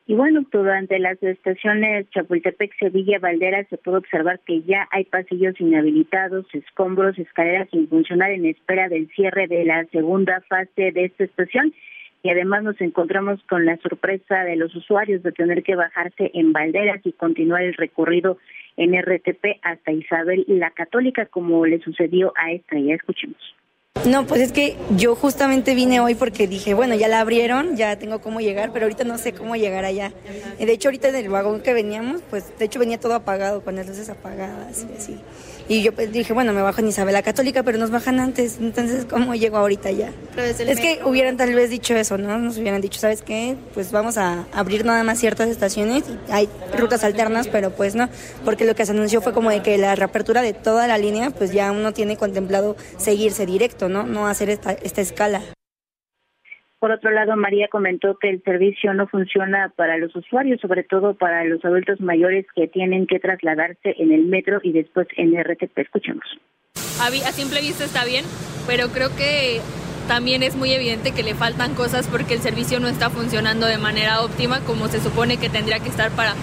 Y bueno, durante las estaciones Chapultepec, Sevilla, Valderas se puede observar que ya hay pasillos inhabilitados, escombros, escaleras sin funcionar en espera del cierre de la segunda fase de esta estación. Y además nos encontramos con la sorpresa de los usuarios de tener que bajarse en Valderas y continuar el recorrido en RTP hasta Isabel la Católica, como le sucedió a esta. Ya escuchemos. No, pues es que yo justamente vine hoy porque dije, bueno, ya la abrieron, ya tengo cómo llegar, pero ahorita no sé cómo llegar allá. De hecho, ahorita en el vagón que veníamos, pues de hecho venía todo apagado, con las luces apagadas y así. Y yo pues dije, bueno, me bajo en Isabela Católica, pero nos bajan antes, entonces ¿cómo llego ahorita ya? Es que hubieran tal vez dicho eso, ¿no? Nos hubieran dicho, ¿sabes qué? Pues vamos a abrir nada más ciertas estaciones, y hay rutas alternas, pero pues no, porque lo que se anunció fue como de que la reapertura de toda la línea, pues ya uno tiene contemplado seguirse directo, ¿no? No hacer esta, esta escala. Por otro lado, María comentó que el servicio no funciona para los usuarios, sobre todo para los adultos mayores que tienen que trasladarse en el metro y después en RTP. Escuchemos. A, a simple vista está bien, pero creo que también es muy evidente que le faltan cosas porque el servicio no está funcionando de manera óptima como se supone que tendría que estar para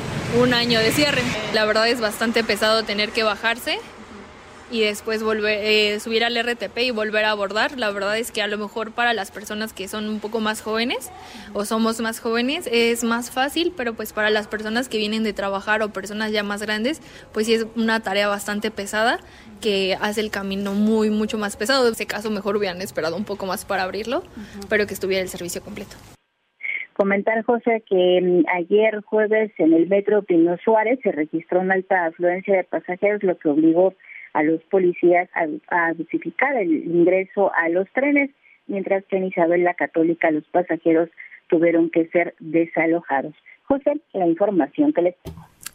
un año de cierre. La verdad es bastante pesado tener que bajarse y después volver eh, subir al RTP y volver a abordar. La verdad es que a lo mejor para las personas que son un poco más jóvenes o somos más jóvenes es más fácil, pero pues para las personas que vienen de trabajar o personas ya más grandes, pues sí es una tarea bastante pesada que hace el camino muy mucho más pesado. En ese caso mejor hubieran esperado un poco más para abrirlo, pero que estuviera el servicio completo. Comentar, José, que mm, ayer jueves en el metro Pino Suárez se registró una alta afluencia de pasajeros, lo que obligó a los policías a, a dosificar el ingreso a los trenes, mientras que en Isabel la Católica los pasajeros tuvieron que ser desalojados. José, la información que les.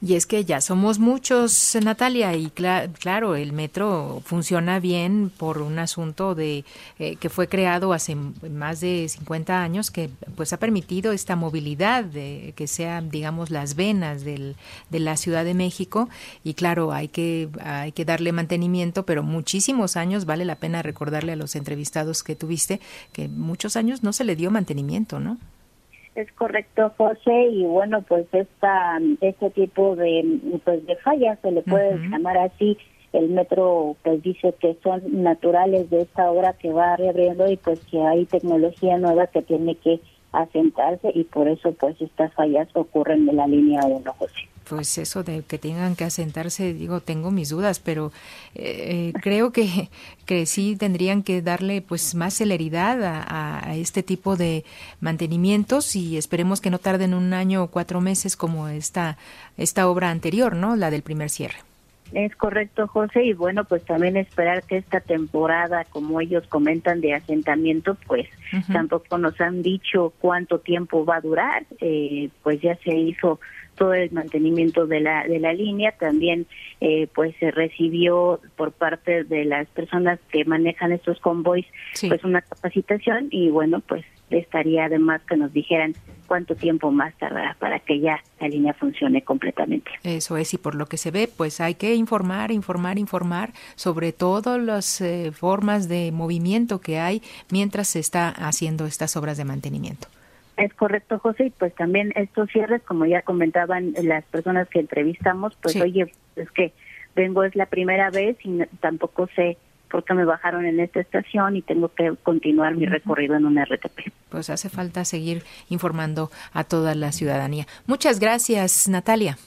Y es que ya somos muchos, Natalia, y claro, el metro funciona bien por un asunto de eh, que fue creado hace más de 50 años, que pues ha permitido esta movilidad, de, que sean, digamos, las venas del, de la Ciudad de México. Y claro, hay que, hay que darle mantenimiento, pero muchísimos años, vale la pena recordarle a los entrevistados que tuviste, que muchos años no se le dio mantenimiento, ¿no? Es correcto, José, y bueno, pues esta este tipo de pues de fallas se le puede llamar así. El metro pues dice que son naturales de esta obra que va reabriendo y pues que hay tecnología nueva que tiene que asentarse y por eso pues estas fallas ocurren en la línea 1, José pues eso de que tengan que asentarse, digo, tengo mis dudas, pero eh, creo que, que sí tendrían que darle pues más celeridad a, a, este tipo de mantenimientos y esperemos que no tarden un año o cuatro meses como esta, esta obra anterior, ¿no? La del primer cierre. Es correcto, José, y bueno, pues también esperar que esta temporada, como ellos comentan, de asentamiento, pues tampoco nos han dicho cuánto tiempo va a durar, eh, pues ya se hizo todo el mantenimiento de la de la línea también eh, pues se recibió por parte de las personas que manejan estos convoys pues una capacitación y bueno pues estaría además que nos dijeran cuánto tiempo más tardará para que ya la línea funcione completamente. Eso es, y por lo que se ve, pues hay que informar, informar, informar sobre todas las eh, formas de movimiento que hay mientras se está haciendo estas obras de mantenimiento. Es correcto, José, y pues también estos cierres, como ya comentaban las personas que entrevistamos, pues oye, es que vengo es la primera vez y tampoco sé por qué me bajaron en esta estación y tengo que continuar mi recorrido en un RTP. Pues hace falta seguir informando a toda la ciudadanía. Muchas gracias, Natalia.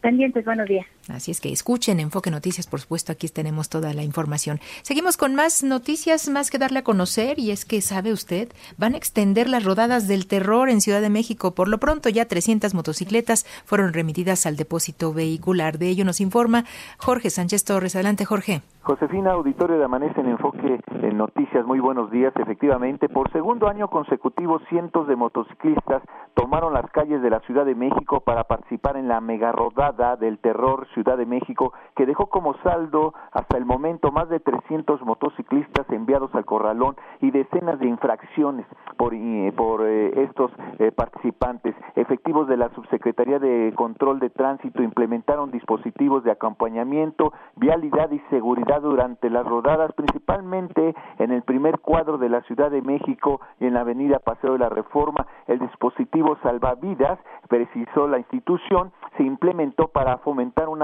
Pendientes, buenos días. Así es que escuchen Enfoque Noticias, por supuesto, aquí tenemos toda la información. Seguimos con más noticias, más que darle a conocer, y es que, ¿sabe usted? Van a extender las rodadas del terror en Ciudad de México. Por lo pronto, ya 300 motocicletas fueron remitidas al depósito vehicular. De ello nos informa Jorge Sánchez Torres. Adelante, Jorge. Josefina, auditorio de Amanece en Enfoque en Noticias, muy buenos días. Efectivamente, por segundo año consecutivo, cientos de motociclistas tomaron las calles de la Ciudad de México para participar en la mega rodada del terror Ciudad de México, que dejó como saldo hasta el momento más de 300 motociclistas enviados al corralón y decenas de infracciones por, por eh, estos eh, participantes. Efectivos de la Subsecretaría de Control de Tránsito implementaron dispositivos de acompañamiento, vialidad y seguridad durante las rodadas, principalmente en el primer cuadro de la Ciudad de México y en la avenida Paseo de la Reforma. El dispositivo salvavidas, precisó la institución, se implementó para fomentar una,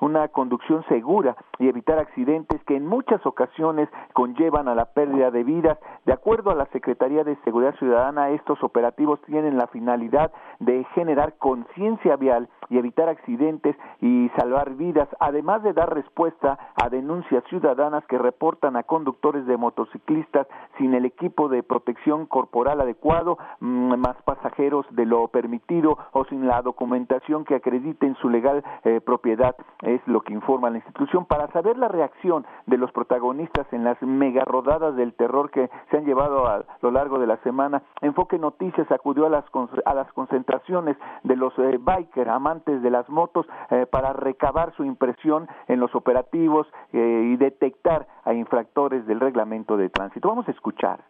una conducción segura y evitar accidentes que en muchas ocasiones conllevan a la pérdida de vidas. De acuerdo a la Secretaría de Seguridad Ciudadana, estos operativos tienen la finalidad de generar conciencia vial y evitar accidentes y salvar vidas, además de dar respuesta a denuncias ciudadanas que reportan a conductores de motociclistas sin el equipo de protección corporal adecuado, mm, más pasajeros de lo permitido o sin la documentación que acrediten su legal eh, propiedad, es lo que informa la institución. Para saber la reacción de los protagonistas en las mega rodadas del terror que se han llevado a lo largo de la semana, Enfoque Noticias acudió a las, a las concentraciones de los eh, amantes de las motos eh, para recabar su impresión en los operativos eh, y detectar a infractores del reglamento de tránsito. Vamos a escuchar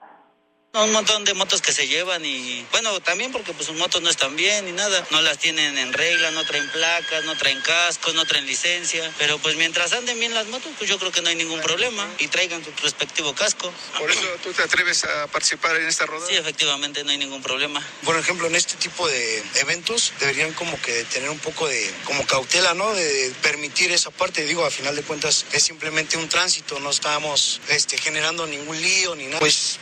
un montón de motos que se llevan y bueno, también porque pues sus motos no están bien ni nada, no las tienen en regla, no traen placas, no traen cascos, no traen licencia, pero pues mientras anden bien las motos, pues yo creo que no hay ningún problema y traigan su respectivo casco. Por eso tú te atreves a participar en esta rodada. Sí, efectivamente no hay ningún problema. Por ejemplo, en este tipo de eventos deberían como que tener un poco de como cautela, ¿no? De permitir esa parte, digo, a final de cuentas es simplemente un tránsito, no estamos este, generando ningún lío ni nada. Pues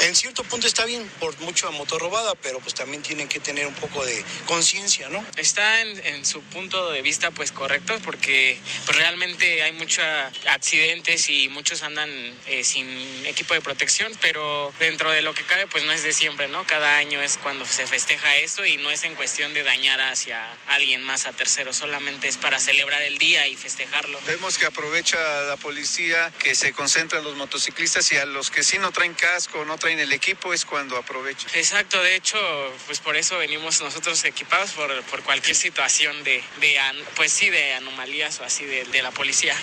en sí cierto punto está bien por mucha motor robada, pero pues también tienen que tener un poco de conciencia, ¿no? Está en, en, su punto de vista pues correcto porque pues, realmente hay muchos accidentes y muchos andan eh, sin equipo de protección, pero dentro de lo que cabe pues no es de siempre, ¿no? Cada año es cuando se festeja esto y no es en cuestión de dañar hacia alguien más a tercero, solamente es para celebrar el día y festejarlo. Vemos que aprovecha la policía, que se concentra en los motociclistas y a los que sí no traen casco, no traen el equipo, es cuando aprovecha. Exacto, de hecho, pues por eso venimos nosotros equipados por, por cualquier situación de, de, pues sí, de anomalías o así de, de la policía.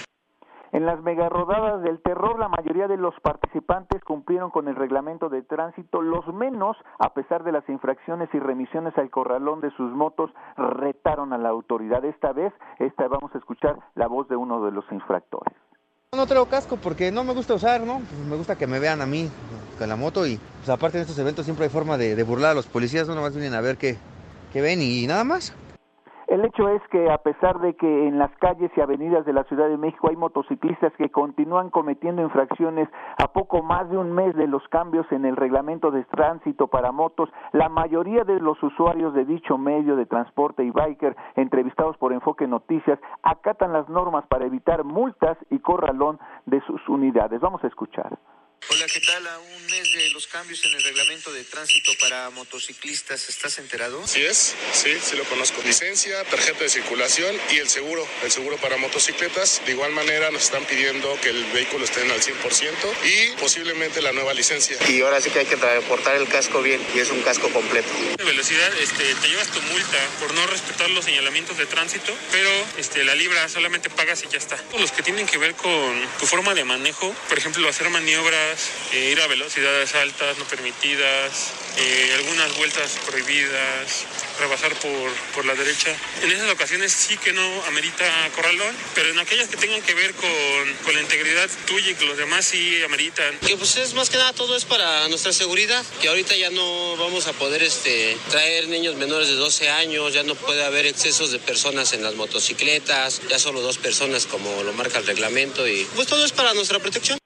En las mega rodadas del terror, la mayoría de los participantes cumplieron con el reglamento de tránsito, los menos, a pesar de las infracciones y remisiones al corralón de sus motos, retaron a la autoridad. Esta vez, esta vamos a escuchar la voz de uno de los infractores. No traigo casco porque no me gusta usar, ¿no? Pues me gusta que me vean a mí con la moto y pues aparte en estos eventos siempre hay forma de, burlar a los policías, no nomás vienen a ver qué, qué ven y nada más. El hecho es que a pesar de que en las calles y avenidas de la Ciudad de México hay motociclistas que continúan cometiendo infracciones a poco más de un mes de los cambios en el reglamento de tránsito para motos, la mayoría de los usuarios de dicho medio de transporte y biker entrevistados por Enfoque Noticias acatan las normas para evitar multas y corralón de sus unidades. Vamos a escuchar. Hola, ¿qué tal? A un mes de los cambios en el reglamento de tránsito para motociclistas, ¿estás enterado? Sí es, sí, sí lo conozco. Licencia, tarjeta de circulación y el seguro, el seguro para motocicletas. De igual manera nos están pidiendo que el vehículo esté en al 100% y posiblemente la nueva licencia. Y ahora sí que hay que transportar el casco bien y es un casco completo. De velocidad, este, te llevas tu multa por no respetar los señalamientos de tránsito, pero este, la libra solamente pagas y ya está. Los que tienen que ver con tu forma de manejo, por ejemplo, hacer maniobras eh, ir a velocidades altas no permitidas, eh, algunas vueltas prohibidas, rebasar por, por la derecha. En esas ocasiones sí que no amerita corralón, pero en aquellas que tengan que ver con, con la integridad tuya y que los demás sí ameritan. Que pues es más que nada todo es para nuestra seguridad, que ahorita ya no vamos a poder este, traer niños menores de 12 años, ya no puede haber excesos de personas en las motocicletas, ya solo dos personas como lo marca el reglamento y pues todo es para nuestra protección.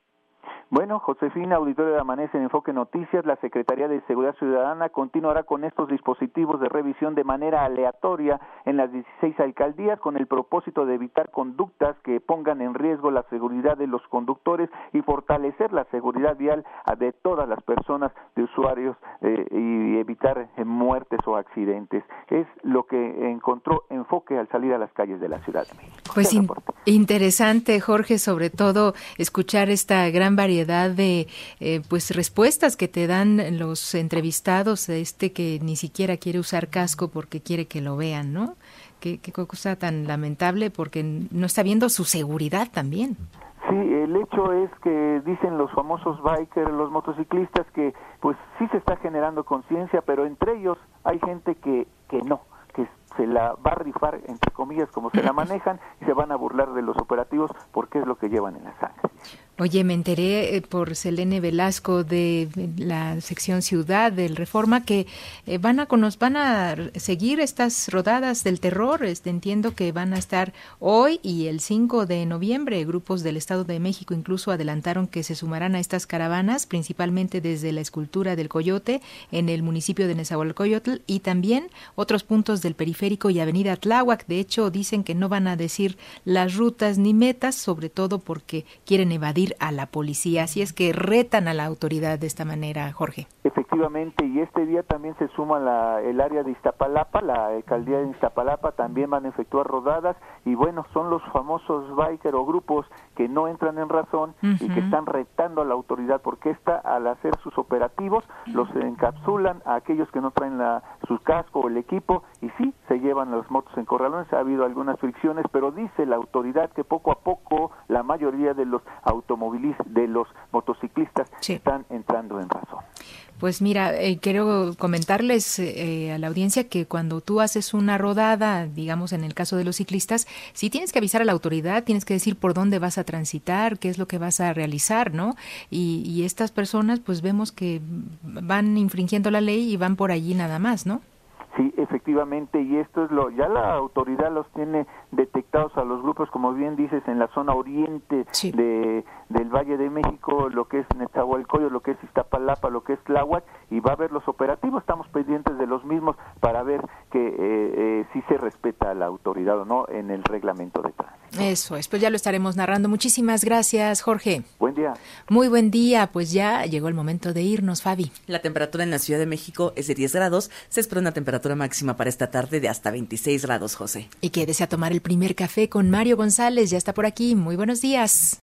Bueno, Josefina, auditorio de Amanece en Enfoque Noticias, la Secretaría de Seguridad Ciudadana continuará con estos dispositivos de revisión de manera aleatoria en las 16 alcaldías con el propósito de evitar conductas que pongan en riesgo la seguridad de los conductores y fortalecer la seguridad vial de todas las personas de usuarios eh, y evitar eh, muertes o accidentes. Es lo que encontró Enfoque al salir a las calles de la Ciudad de México. Pues in interesante, Jorge, sobre todo escuchar esta gran variedad de eh, pues respuestas que te dan los entrevistados, este que ni siquiera quiere usar casco porque quiere que lo vean, ¿no? Qué, qué cosa tan lamentable porque no está viendo su seguridad también. Sí, el hecho es que dicen los famosos bikers, los motociclistas, que pues sí se está generando conciencia, pero entre ellos hay gente que, que no, que se la va a rifar, entre comillas, como se la manejan, y se van a burlar de los operativos porque es lo que llevan en la sangre. Oye, me enteré eh, por Selene Velasco de la sección Ciudad del Reforma que eh, van a van a seguir estas rodadas del terror. Este, entiendo que van a estar hoy y el 5 de noviembre. Grupos del Estado de México incluso adelantaron que se sumarán a estas caravanas, principalmente desde la escultura del Coyote en el municipio de Nezahualcóyotl y también otros puntos del periférico y Avenida Tláhuac. De hecho, dicen que no van a decir las rutas ni metas, sobre todo porque quieren evadir a la policía. Así es que retan a la autoridad de esta manera, Jorge. Efectivamente, y este día también se suma la, el área de Iztapalapa, la alcaldía de Iztapalapa también van a efectuar rodadas y bueno, son los famosos biker o grupos que no entran en razón y que están retando a la autoridad porque esta al hacer sus operativos los encapsulan a aquellos que no traen la, su casco o el equipo y sí, se llevan las motos en corralones, ha habido algunas fricciones, pero dice la autoridad que poco a poco la mayoría de los automovilistas, de los motociclistas están entrando en razón. Pues mira, eh, quiero comentarles eh, a la audiencia que cuando tú haces una rodada, digamos en el caso de los ciclistas, sí tienes que avisar a la autoridad, tienes que decir por dónde vas a transitar, qué es lo que vas a realizar, ¿no? Y, y estas personas, pues vemos que van infringiendo la ley y van por allí nada más, ¿no? Sí, efectivamente, y esto es lo, ya la autoridad los tiene detectados a los grupos, como bien dices, en la zona oriente de, del Valle de México, lo que es Nezahualcóyotl, lo que es Iztapalapa, lo que es Tláhuac, y va a haber los operativos, estamos pendientes de los mismos para ver que eh, eh, si se respeta la autoridad o no en el reglamento de tránsito. Eso es, pues ya lo estaremos narrando. Muchísimas gracias, Jorge. Buen día. Muy buen día, pues ya llegó el momento de irnos, Fabi. La temperatura en la Ciudad de México es de 10 grados, se espera una temperatura máxima para esta tarde de hasta 26 grados, José. Y que desea tomar el primer café con Mario González, ya está por aquí. Muy buenos días.